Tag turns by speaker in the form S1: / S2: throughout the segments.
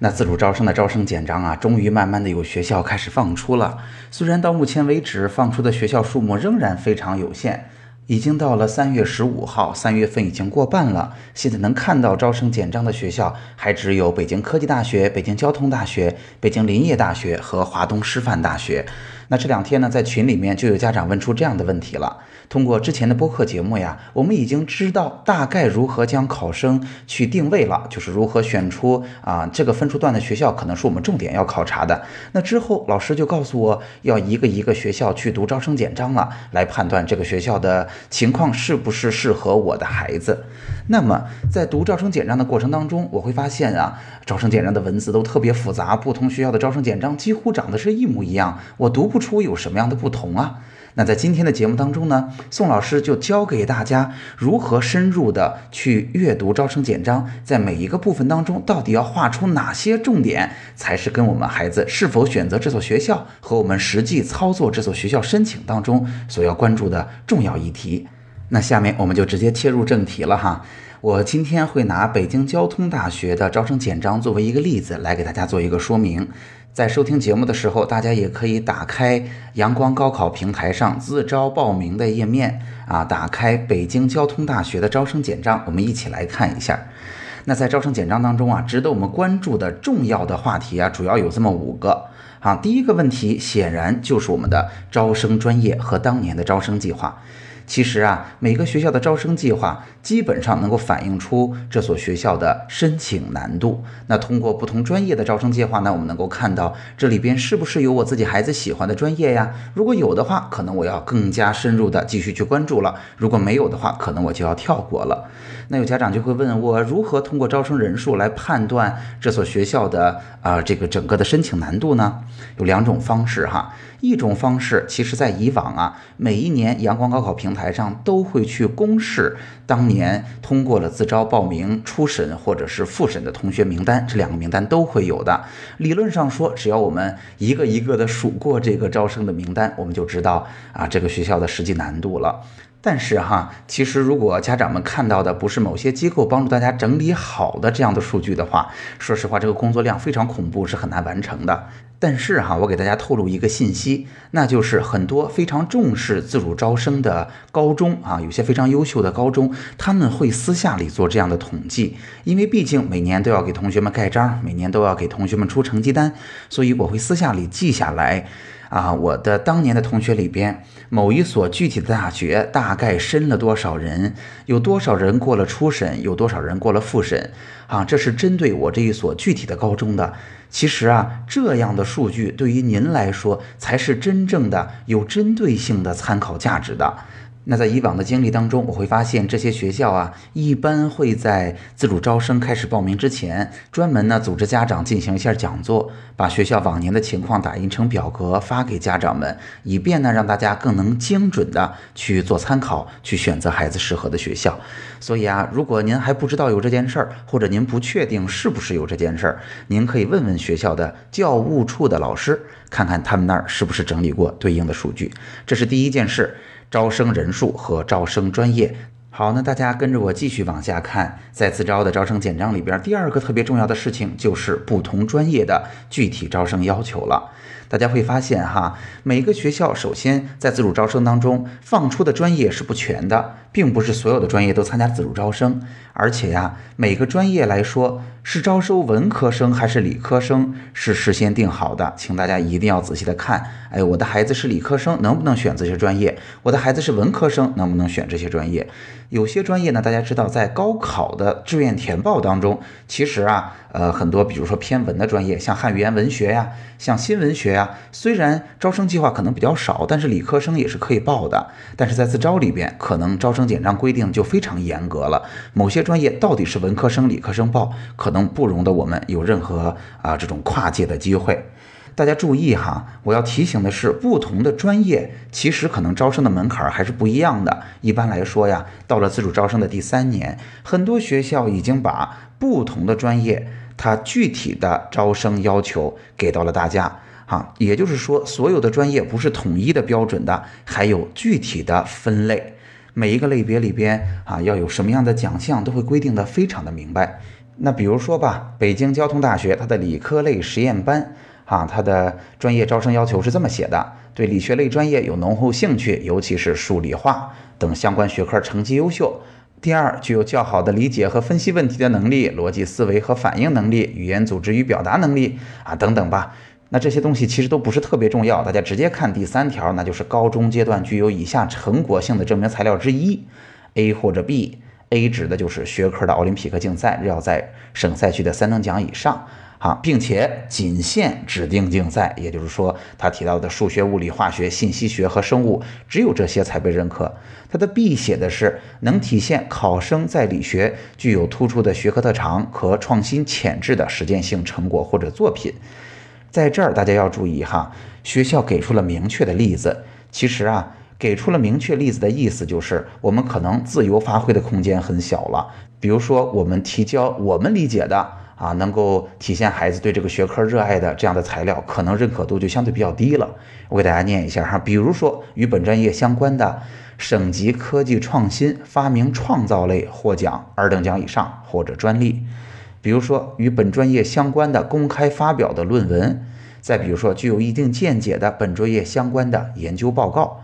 S1: 那自主招生的招生简章啊，终于慢慢的有学校开始放出了。虽然到目前为止放出的学校数目仍然非常有限，已经到了三月十五号，三月份已经过半了。现在能看到招生简章的学校，还只有北京科技大学、北京交通大学、北京林业大学和华东师范大学。那这两天呢，在群里面就有家长问出这样的问题了。通过之前的播客节目呀，我们已经知道大概如何将考生去定位了，就是如何选出啊这个分数段的学校，可能是我们重点要考察的。那之后，老师就告诉我要一个一个学校去读招生简章了，来判断这个学校的情况是不是适合我的孩子。那么在读招生简章的过程当中，我会发现啊，招生简章的文字都特别复杂，不同学校的招生简章几乎长得是一模一样，我读不出有什么样的不同啊。那在今天的节目当中呢，宋老师就教给大家如何深入的去阅读招生简章，在每一个部分当中，到底要画出哪些重点，才是跟我们孩子是否选择这所学校和我们实际操作这所学校申请当中所要关注的重要议题。那下面我们就直接切入正题了哈。我今天会拿北京交通大学的招生简章作为一个例子来给大家做一个说明。在收听节目的时候，大家也可以打开阳光高考平台上自招报名的页面啊，打开北京交通大学的招生简章，我们一起来看一下。那在招生简章当中啊，值得我们关注的重要的话题啊，主要有这么五个啊。第一个问题显然就是我们的招生专业和当年的招生计划。其实啊，每个学校的招生计划基本上能够反映出这所学校的申请难度。那通过不同专业的招生计划呢，我们能够看到这里边是不是有我自己孩子喜欢的专业呀？如果有的话，可能我要更加深入的继续去关注了；如果没有的话，可能我就要跳过了。那有家长就会问我，如何通过招生人数来判断这所学校的啊这个整个的申请难度呢？有两种方式哈。一种方式，其实在以往啊，每一年阳光高考评台上都会去公示当年通过了自招报名、初审或者是复审的同学名单，这两个名单都会有的。理论上说，只要我们一个一个的数过这个招生的名单，我们就知道啊这个学校的实际难度了。但是哈，其实如果家长们看到的不是某些机构帮助大家整理好的这样的数据的话，说实话，这个工作量非常恐怖，是很难完成的。但是哈，我给大家透露一个信息，那就是很多非常重视自主招生的高中啊，有些非常优秀的高中，他们会私下里做这样的统计，因为毕竟每年都要给同学们盖章，每年都要给同学们出成绩单，所以我会私下里记下来。啊，我的当年的同学里边，某一所具体的大学大概申了多少人，有多少人过了初审，有多少人过了复审，啊，这是针对我这一所具体的高中的。其实啊，这样的数据对于您来说才是真正的有针对性的参考价值的。那在以往的经历当中，我会发现这些学校啊，一般会在自主招生开始报名之前，专门呢组织家长进行一下讲座，把学校往年的情况打印成表格发给家长们，以便呢让大家更能精准的去做参考，去选择孩子适合的学校。所以啊，如果您还不知道有这件事儿，或者您不确定是不是有这件事儿，您可以问问学校的教务处的老师，看看他们那儿是不是整理过对应的数据。这是第一件事。招生人数和招生专业，好，那大家跟着我继续往下看，在自招的招生简章里边，第二个特别重要的事情就是不同专业的具体招生要求了。大家会发现哈，每个学校首先在自主招生当中放出的专业是不全的，并不是所有的专业都参加自主招生，而且呀，每个专业来说是招收文科生还是理科生是事先定好的，请大家一定要仔细的看。哎，我的孩子是理科生，能不能选这些专业？我的孩子是文科生，能不能选这些专业？有些专业呢，大家知道在高考的志愿填报当中，其实啊。呃，很多比如说偏文的专业，像汉语言文学呀，像新闻学呀，虽然招生计划可能比较少，但是理科生也是可以报的。但是在自招里边，可能招生简章规定就非常严格了。某些专业到底是文科生、理科生报，可能不容得我们有任何啊这种跨界的机会。大家注意哈，我要提醒的是，不同的专业其实可能招生的门槛还是不一样的。一般来说呀，到了自主招生的第三年，很多学校已经把不同的专业它具体的招生要求给到了大家。哈，也就是说，所有的专业不是统一的标准的，还有具体的分类。每一个类别里边啊，要有什么样的奖项，都会规定的非常的明白。那比如说吧，北京交通大学它的理科类实验班，啊，它的专业招生要求是这么写的：对理学类专业有浓厚兴趣，尤其是数理化等相关学科成绩优秀。第二，具有较好的理解和分析问题的能力，逻辑思维和反应能力，语言组织与表达能力啊，等等吧。那这些东西其实都不是特别重要，大家直接看第三条，那就是高中阶段具有以下成果性的证明材料之一，A 或者 B。A 指的就是学科的奥林匹克竞赛要在省赛区的三等奖以上，啊，并且仅限指定竞赛，也就是说，他提到的数学、物理、化学、信息学和生物，只有这些才被认可。他的 B 写的是能体现考生在理学具有突出的学科特长和创新潜质的实践性成果或者作品。在这儿，大家要注意哈，学校给出了明确的例子。其实啊，给出了明确例子的意思就是，我们可能自由发挥的空间很小了。比如说，我们提交我们理解的啊，能够体现孩子对这个学科热爱的这样的材料，可能认可度就相对比较低了。我给大家念一下哈，比如说与本专业相关的省级科技创新发明创造类获奖二等奖以上或者专利。比如说与本专业相关的公开发表的论文，再比如说具有一定见解的本专业相关的研究报告，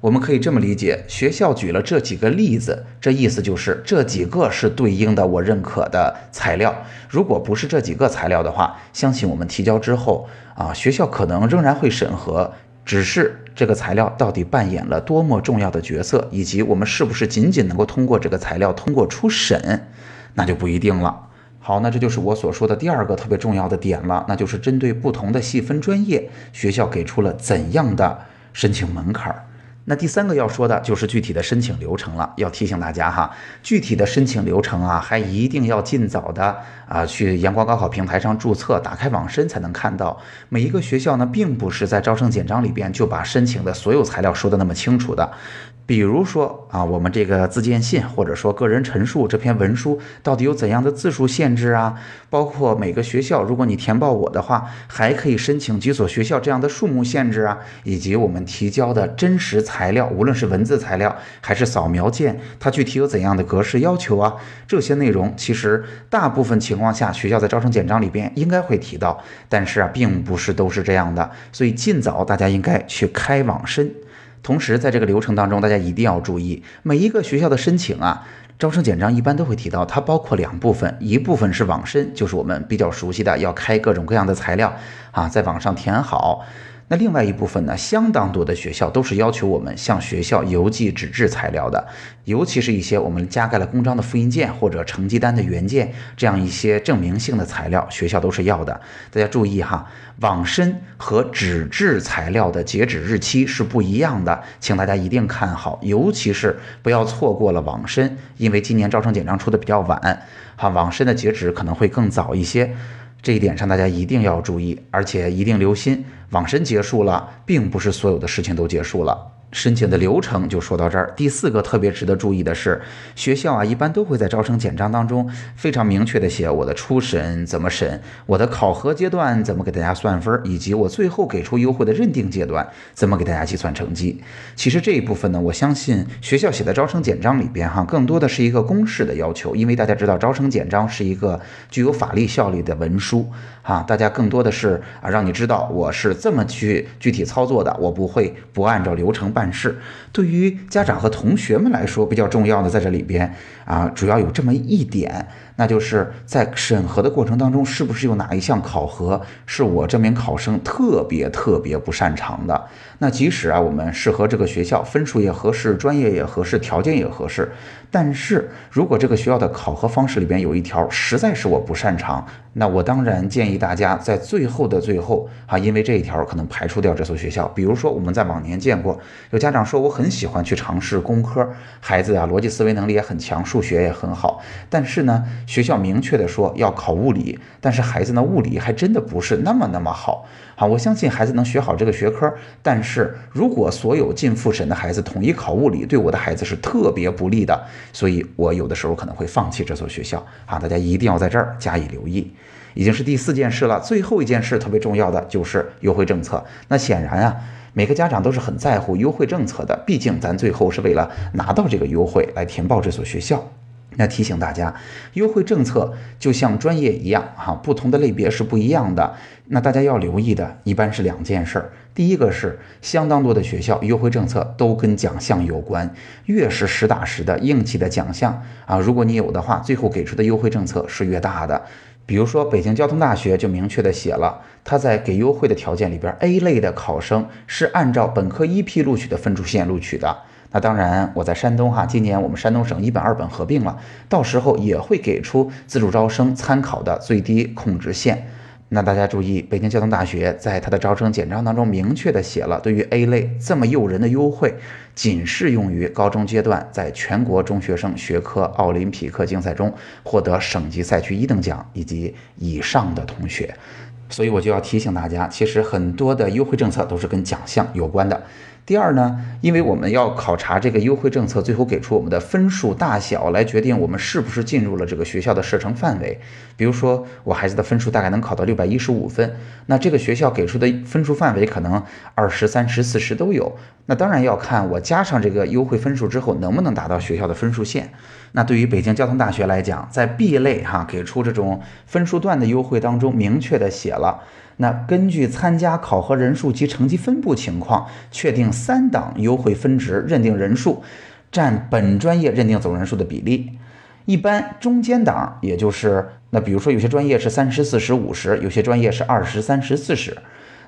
S1: 我们可以这么理解：学校举了这几个例子，这意思就是这几个是对应的我认可的材料。如果不是这几个材料的话，相信我们提交之后啊，学校可能仍然会审核，只是这个材料到底扮演了多么重要的角色，以及我们是不是仅仅能够通过这个材料通过初审，那就不一定了。好，那这就是我所说的第二个特别重要的点了，那就是针对不同的细分专业，学校给出了怎样的申请门槛儿。那第三个要说的就是具体的申请流程了。要提醒大家哈，具体的申请流程啊，还一定要尽早的啊去阳光高考平台上注册，打开网申才能看到。每一个学校呢，并不是在招生简章里边就把申请的所有材料说的那么清楚的。比如说啊，我们这个自荐信或者说个人陈述这篇文书到底有怎样的字数限制啊？包括每个学校，如果你填报我的话，还可以申请几所学校这样的数目限制啊，以及我们提交的真实材料，无论是文字材料还是扫描件，它具体有怎样的格式要求啊？这些内容其实大部分情况下学校在招生简章里边应该会提到，但是啊，并不是都是这样的，所以尽早大家应该去开网申。同时，在这个流程当中，大家一定要注意，每一个学校的申请啊，招生简章一般都会提到，它包括两部分，一部分是网申，就是我们比较熟悉的，要开各种各样的材料啊，在网上填好。那另外一部分呢，相当多的学校都是要求我们向学校邮寄纸质材料的，尤其是一些我们加盖了公章的复印件或者成绩单的原件，这样一些证明性的材料，学校都是要的。大家注意哈，网申和纸质材料的截止日期是不一样的，请大家一定看好，尤其是不要错过了网申，因为今年招生简章出的比较晚，哈，网申的截止可能会更早一些。这一点上，大家一定要注意，而且一定留心。网申结束了，并不是所有的事情都结束了。申请的流程就说到这儿。第四个特别值得注意的是，学校啊一般都会在招生简章当中非常明确的写我的初审怎么审，我的考核阶段怎么给大家算分，以及我最后给出优惠的认定阶段怎么给大家计算成绩。其实这一部分呢，我相信学校写的招生简章里边哈，更多的是一个公示的要求，因为大家知道招生简章是一个具有法律效力的文书啊，大家更多的是啊让你知道我是这么去具体操作的，我不会不按照流程。办事对于家长和同学们来说比较重要的，在这里边啊，主要有这么一点。那就是在审核的过程当中，是不是有哪一项考核是我这名考生特别特别不擅长的？那即使啊，我们适合这个学校，分数也合适，专业也合适，条件也合适，但是如果这个学校的考核方式里边有一条实在是我不擅长，那我当然建议大家在最后的最后啊，因为这一条可能排除掉这所学校。比如说我们在往年见过有家长说我很喜欢去尝试工科，孩子啊逻辑思维能力也很强，数学也很好，但是呢。学校明确的说要考物理，但是孩子呢物理还真的不是那么那么好。好，我相信孩子能学好这个学科，但是如果所有进复审的孩子统一考物理，对我的孩子是特别不利的，所以我有的时候可能会放弃这所学校。啊，大家一定要在这儿加以留意。已经是第四件事了，最后一件事特别重要的就是优惠政策。那显然啊，每个家长都是很在乎优惠政策的，毕竟咱最后是为了拿到这个优惠来填报这所学校。那提醒大家，优惠政策就像专业一样，哈，不同的类别是不一样的。那大家要留意的一般是两件事儿。第一个是，相当多的学校优惠政策都跟奖项有关，越是实打实的硬气的奖项啊，如果你有的话，最后给出的优惠政策是越大的。比如说，北京交通大学就明确的写了，他在给优惠的条件里边，A 类的考生是按照本科一批录取的分数线录取的。那当然，我在山东哈，今年我们山东省一本二本合并了，到时候也会给出自主招生参考的最低控制线。那大家注意，北京交通大学在它的招生简章当中明确的写了，对于 A 类这么诱人的优惠，仅适用于高中阶段在全国中学生学科奥林匹克竞赛中获得省级赛区一等奖以及以上的同学。所以我就要提醒大家，其实很多的优惠政策都是跟奖项有关的。第二呢，因为我们要考察这个优惠政策，最后给出我们的分数大小来决定我们是不是进入了这个学校的射程范围。比如说，我孩子的分数大概能考到六百一十五分，那这个学校给出的分数范围可能二十三十四十都有。那当然要看我加上这个优惠分数之后能不能达到学校的分数线。那对于北京交通大学来讲，在 B 类哈给出这种分数段的优惠当中，明确的写了。那根据参加考核人数及成绩分布情况，确定三档优惠分值认定人数占本专业认定总人数的比例。一般中间档，也就是那比如说有些专业是三十四十五十，有些专业是二十三十四十，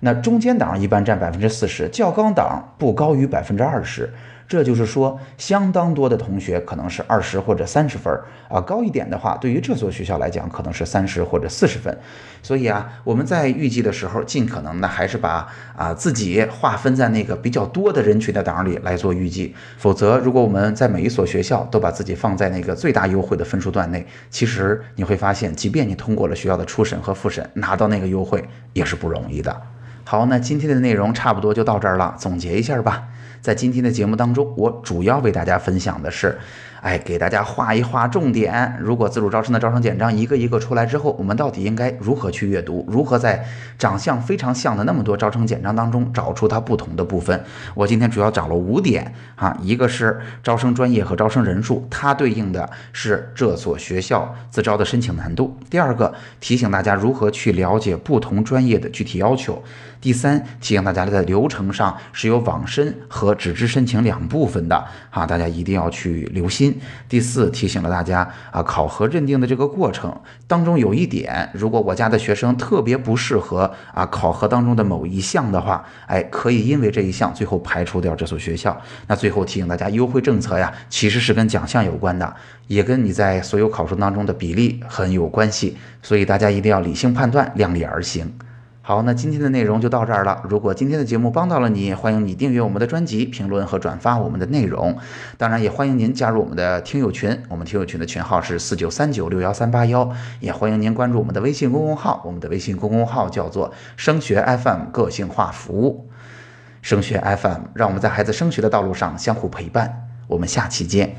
S1: 那中间档一般占百分之四十，较高档不高于百分之二十。这就是说，相当多的同学可能是二十或者三十分啊，高一点的话，对于这所学校来讲，可能是三十或者四十分。所以啊，我们在预计的时候，尽可能的还是把啊自己划分在那个比较多的人群的档里来做预计。否则，如果我们在每一所学校都把自己放在那个最大优惠的分数段内，其实你会发现，即便你通过了学校的初审和复审，拿到那个优惠也是不容易的。好，那今天的内容差不多就到这儿了，总结一下吧。在今天的节目当中，我主要为大家分享的是。哎，给大家画一画重点。如果自主招生的招生简章一个一个出来之后，我们到底应该如何去阅读？如何在长相非常像的那么多招生简章当中找出它不同的部分？我今天主要找了五点啊，一个是招生专业和招生人数，它对应的是这所学校自招的申请难度。第二个，提醒大家如何去了解不同专业的具体要求。第三，提醒大家在流程上是有网申和纸质申请两部分的啊，大家一定要去留心。第四，提醒了大家啊，考核认定的这个过程当中有一点，如果我家的学生特别不适合啊考核当中的某一项的话，哎，可以因为这一项最后排除掉这所学校。那最后提醒大家，优惠政策呀，其实是跟奖项有关的，也跟你在所有考试当中的比例很有关系，所以大家一定要理性判断，量力而行。好，那今天的内容就到这儿了。如果今天的节目帮到了你，欢迎你订阅我们的专辑、评论和转发我们的内容。当然，也欢迎您加入我们的听友群，我们听友群的群号是四九三九六幺三八幺。也欢迎您关注我们的微信公众号，我们的微信公众号叫做“升学 FM 个性化服务”。升学 FM，让我们在孩子升学的道路上相互陪伴。我们下期见。